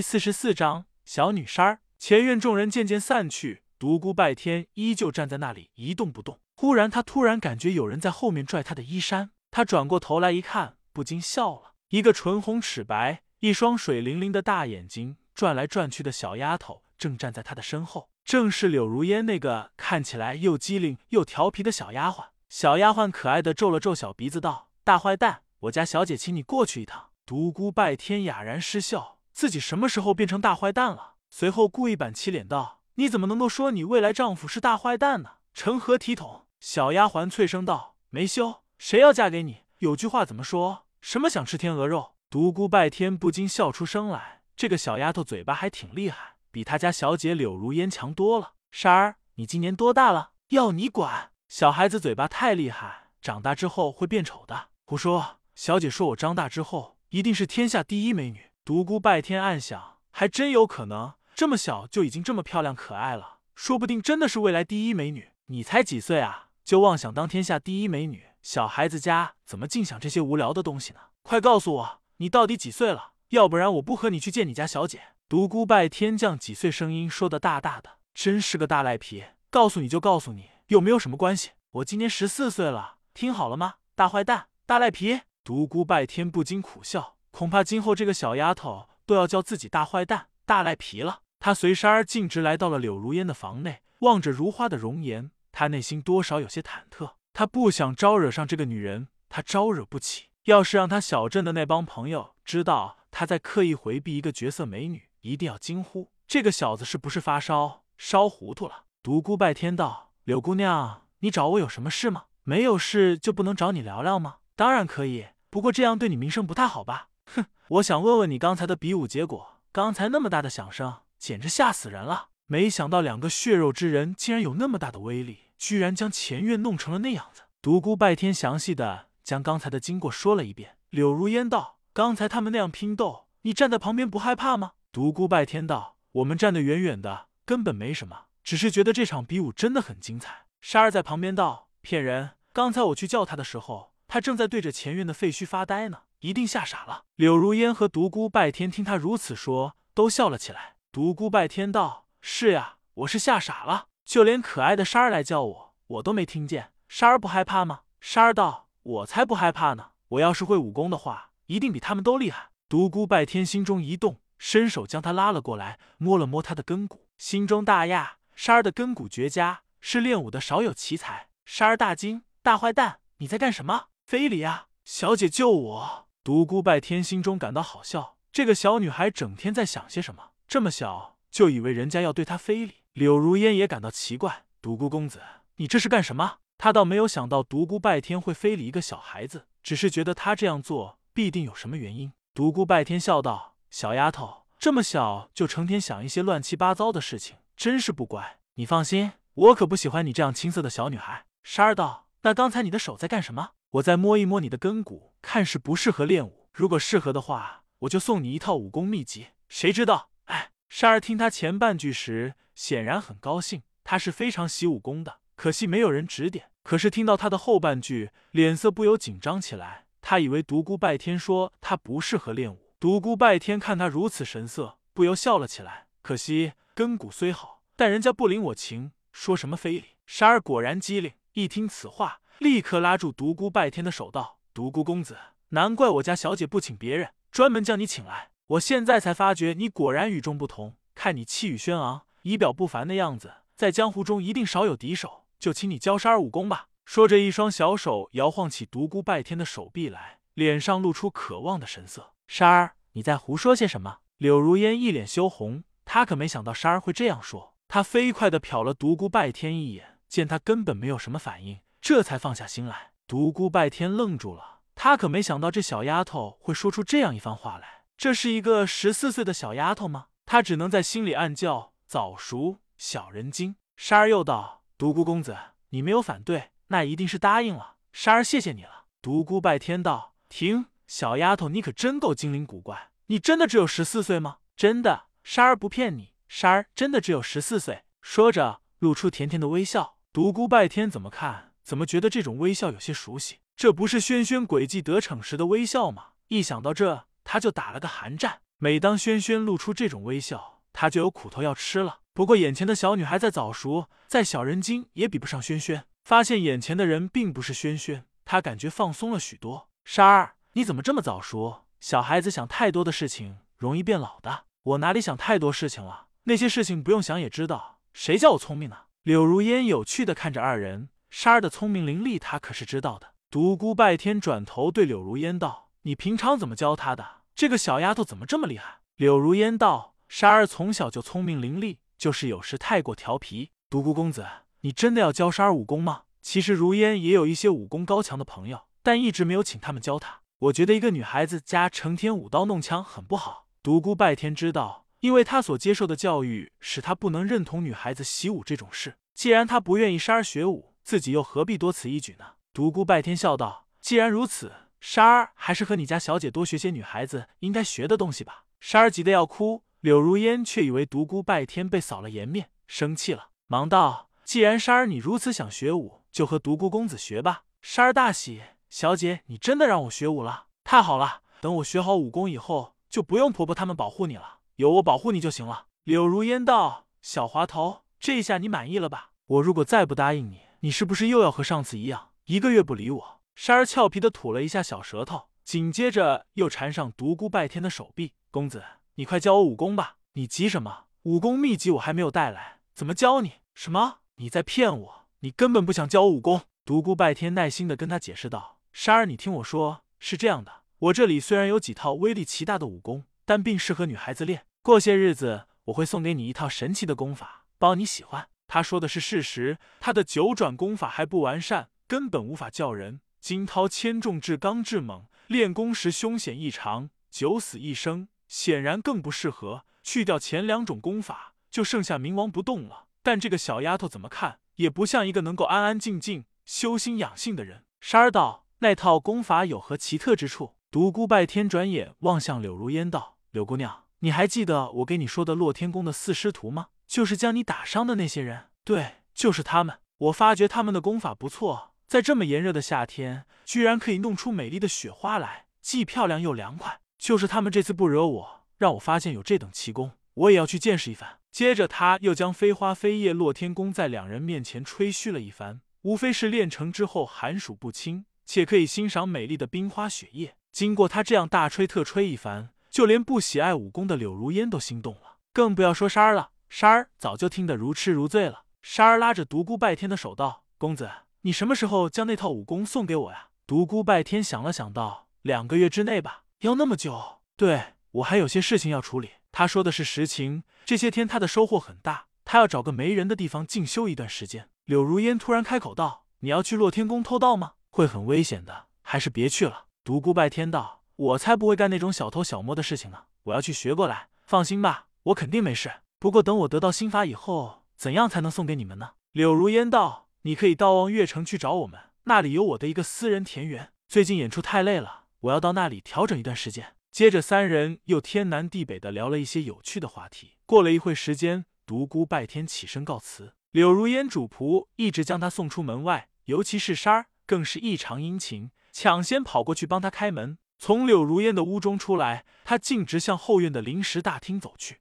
第四十四章小女衫儿。前院众人渐渐散去，独孤拜天依旧站在那里一动不动。忽然，他突然感觉有人在后面拽他的衣衫，他转过头来一看，不禁笑了。一个唇红齿白、一双水灵灵的大眼睛转来转去的小丫头正站在他的身后，正是柳如烟那个看起来又机灵又调皮的小丫鬟。小丫鬟可爱的皱了皱小鼻子，道：“大坏蛋，我家小姐请你过去一趟。”独孤拜天哑然失笑。自己什么时候变成大坏蛋了？随后故意板起脸道：“你怎么能够说你未来丈夫是大坏蛋呢？成何体统？”小丫鬟脆声道：“没羞，谁要嫁给你？有句话怎么说？什么想吃天鹅肉？”独孤拜天不禁笑出声来。这个小丫头嘴巴还挺厉害，比他家小姐柳如烟强多了。珊儿，你今年多大了？要你管？小孩子嘴巴太厉害，长大之后会变丑的。胡说！小姐说我长大之后一定是天下第一美女。独孤拜天暗想，还真有可能，这么小就已经这么漂亮可爱了，说不定真的是未来第一美女。你才几岁啊，就妄想当天下第一美女？小孩子家怎么净想这些无聊的东西呢？快告诉我，你到底几岁了？要不然我不和你去见你家小姐。独孤拜天将几岁声音说的大大的，真是个大赖皮。告诉你就告诉你，又没有什么关系。我今年十四岁了，听好了吗？大坏蛋，大赖皮。独孤拜天不禁苦笑。恐怕今后这个小丫头都要叫自己大坏蛋、大赖皮了。他随珊儿径直来到了柳如烟的房内，望着如花的容颜，他内心多少有些忐忑。他不想招惹上这个女人，他招惹不起。要是让他小镇的那帮朋友知道他在刻意回避一个绝色美女，一定要惊呼：这个小子是不是发烧烧糊涂了？独孤拜天道：柳姑娘，你找我有什么事吗？没有事就不能找你聊聊吗？当然可以，不过这样对你名声不太好吧？哼，我想问问你刚才的比武结果。刚才那么大的响声，简直吓死人了。没想到两个血肉之人竟然有那么大的威力，居然将前院弄成了那样子。独孤拜天详细的将刚才的经过说了一遍。柳如烟道：“刚才他们那样拼斗，你站在旁边不害怕吗？”独孤拜天道：“我们站得远远的，根本没什么，只是觉得这场比武真的很精彩。”莎儿在旁边道：“骗人！刚才我去叫他的时候，他正在对着前院的废墟发呆呢。”一定吓傻了。柳如烟和独孤拜天听他如此说，都笑了起来。独孤拜天道：“是呀，我是吓傻了，就连可爱的莎儿来叫我，我都没听见。莎儿不害怕吗？”莎儿道：“我才不害怕呢！我要是会武功的话，一定比他们都厉害。”独孤拜天心中一动，伸手将他拉了过来，摸了摸他的根骨，心中大讶：莎儿的根骨绝佳，是练武的少有奇才。莎儿大惊：“大坏蛋，你在干什么？非礼啊！小姐救我！”独孤拜天心中感到好笑，这个小女孩整天在想些什么？这么小就以为人家要对她非礼。柳如烟也感到奇怪，独孤公子，你这是干什么？他倒没有想到独孤拜天会非礼一个小孩子，只是觉得他这样做必定有什么原因。独孤拜天笑道：“小丫头，这么小就成天想一些乱七八糟的事情，真是不乖。你放心，我可不喜欢你这样青涩的小女孩。”莎儿道：“那刚才你的手在干什么？”我再摸一摸你的根骨，看是不适合练武。如果适合的话，我就送你一套武功秘籍。谁知道？哎，沙儿听他前半句时，显然很高兴，他是非常习武功的。可惜没有人指点。可是听到他的后半句，脸色不由紧张起来。他以为独孤拜天说他不适合练武。独孤拜天看他如此神色，不由笑了起来。可惜根骨虽好，但人家不领我情，说什么非礼？沙儿果然机灵，一听此话。立刻拉住独孤拜天的手道：“独孤公子，难怪我家小姐不请别人，专门将你请来。我现在才发觉你果然与众不同。看你气宇轩昂、仪表不凡的样子，在江湖中一定少有敌手。就请你教珊儿武功吧。”说着，一双小手摇晃起独孤拜天的手臂来，脸上露出渴望的神色。珊儿，你在胡说些什么？柳如烟一脸羞红，她可没想到珊儿会这样说。她飞快的瞟了独孤拜天一眼，见他根本没有什么反应。这才放下心来，独孤拜天愣住了，他可没想到这小丫头会说出这样一番话来。这是一个十四岁的小丫头吗？他只能在心里暗叫早熟小人精。莎儿又道：“独孤公子，你没有反对，那一定是答应了。莎儿谢谢你了。”独孤拜天道：“停，小丫头，你可真够精灵古怪，你真的只有十四岁吗？真的，莎儿不骗你，莎儿真的只有十四岁。”说着，露出甜甜的微笑。独孤拜天怎么看？怎么觉得这种微笑有些熟悉？这不是轩轩诡计得逞时的微笑吗？一想到这，他就打了个寒战。每当轩轩露出这种微笑，他就有苦头要吃了。不过眼前的小女孩再早熟，再小人精也比不上轩轩。发现眼前的人并不是轩轩，他感觉放松了许多。莎儿，你怎么这么早熟？小孩子想太多的事情容易变老的。我哪里想太多事情了？那些事情不用想也知道。谁叫我聪明呢？柳如烟有趣的看着二人，莎儿的聪明伶俐，他可是知道的。独孤拜天转头对柳如烟道：“你平常怎么教她的？这个小丫头怎么这么厉害？”柳如烟道：“莎儿从小就聪明伶俐。”就是有时太过调皮。独孤公子，你真的要教沙儿武功吗？其实如烟也有一些武功高强的朋友，但一直没有请他们教她。我觉得一个女孩子家成天舞刀弄枪很不好。独孤拜天知道，因为他所接受的教育使他不能认同女孩子习武这种事。既然他不愿意沙儿学武，自己又何必多此一举呢？独孤拜天笑道：“既然如此，沙儿还是和你家小姐多学些女孩子应该学的东西吧。”沙儿急得要哭。柳如烟却以为独孤拜天被扫了颜面，生气了，忙道：“既然莎儿你如此想学武，就和独孤公子学吧。”莎儿大喜：“小姐，你真的让我学武了？太好了！等我学好武功以后，就不用婆婆他们保护你了，有我保护你就行了。”柳如烟道：“小滑头，这下你满意了吧？我如果再不答应你，你是不是又要和上次一样，一个月不理我？”沙儿俏皮的吐了一下小舌头，紧接着又缠上独孤拜天的手臂：“公子。”你快教我武功吧！你急什么？武功秘籍我还没有带来，怎么教你？什么？你在骗我？你根本不想教我武功！独孤拜天耐心的跟他解释道：“沙儿，你听我说，是这样的，我这里虽然有几套威力奇大的武功，但并适合女孩子练。过些日子我会送给你一套神奇的功法，包你喜欢。”他说的是事实，他的九转功法还不完善，根本无法叫人惊涛千重，至刚至猛，练功时凶险异常，九死一生。显然更不适合。去掉前两种功法，就剩下冥王不动了。但这个小丫头怎么看也不像一个能够安安静静修心养性的人。沙儿道：“那套功法有何奇特之处？”独孤拜天转眼望向柳如烟道：“柳姑娘，你还记得我给你说的洛天宫的四师徒吗？就是将你打伤的那些人。对，就是他们。我发觉他们的功法不错，在这么炎热的夏天，居然可以弄出美丽的雪花来，既漂亮又凉快。”就是他们这次不惹我，让我发现有这等奇功，我也要去见识一番。接着，他又将飞花飞叶落天功在两人面前吹嘘了一番，无非是练成之后寒暑不侵，且可以欣赏美丽的冰花雪叶。经过他这样大吹特吹一番，就连不喜爱武功的柳如烟都心动了，更不要说莎儿了。莎儿早就听得如痴如醉了。莎儿拉着独孤拜天的手道：“公子，你什么时候将那套武功送给我呀？”独孤拜天想了想道：“两个月之内吧。”要那么久？对我还有些事情要处理。他说的是实情。这些天他的收获很大，他要找个没人的地方静修一段时间。柳如烟突然开口道：“你要去洛天宫偷盗吗？会很危险的，还是别去了。”独孤拜天道：“我才不会干那种小偷小摸的事情呢。我要去学过来。放心吧，我肯定没事。不过等我得到心法以后，怎样才能送给你们呢？”柳如烟道：“你可以到望月城去找我们，那里有我的一个私人田园。最近演出太累了。”我要到那里调整一段时间。接着，三人又天南地北的聊了一些有趣的话题。过了一会时间，独孤拜天起身告辞，柳如烟主仆一直将他送出门外，尤其是莎儿更是异常殷勤，抢先跑过去帮他开门。从柳如烟的屋中出来，他径直向后院的临时大厅走去。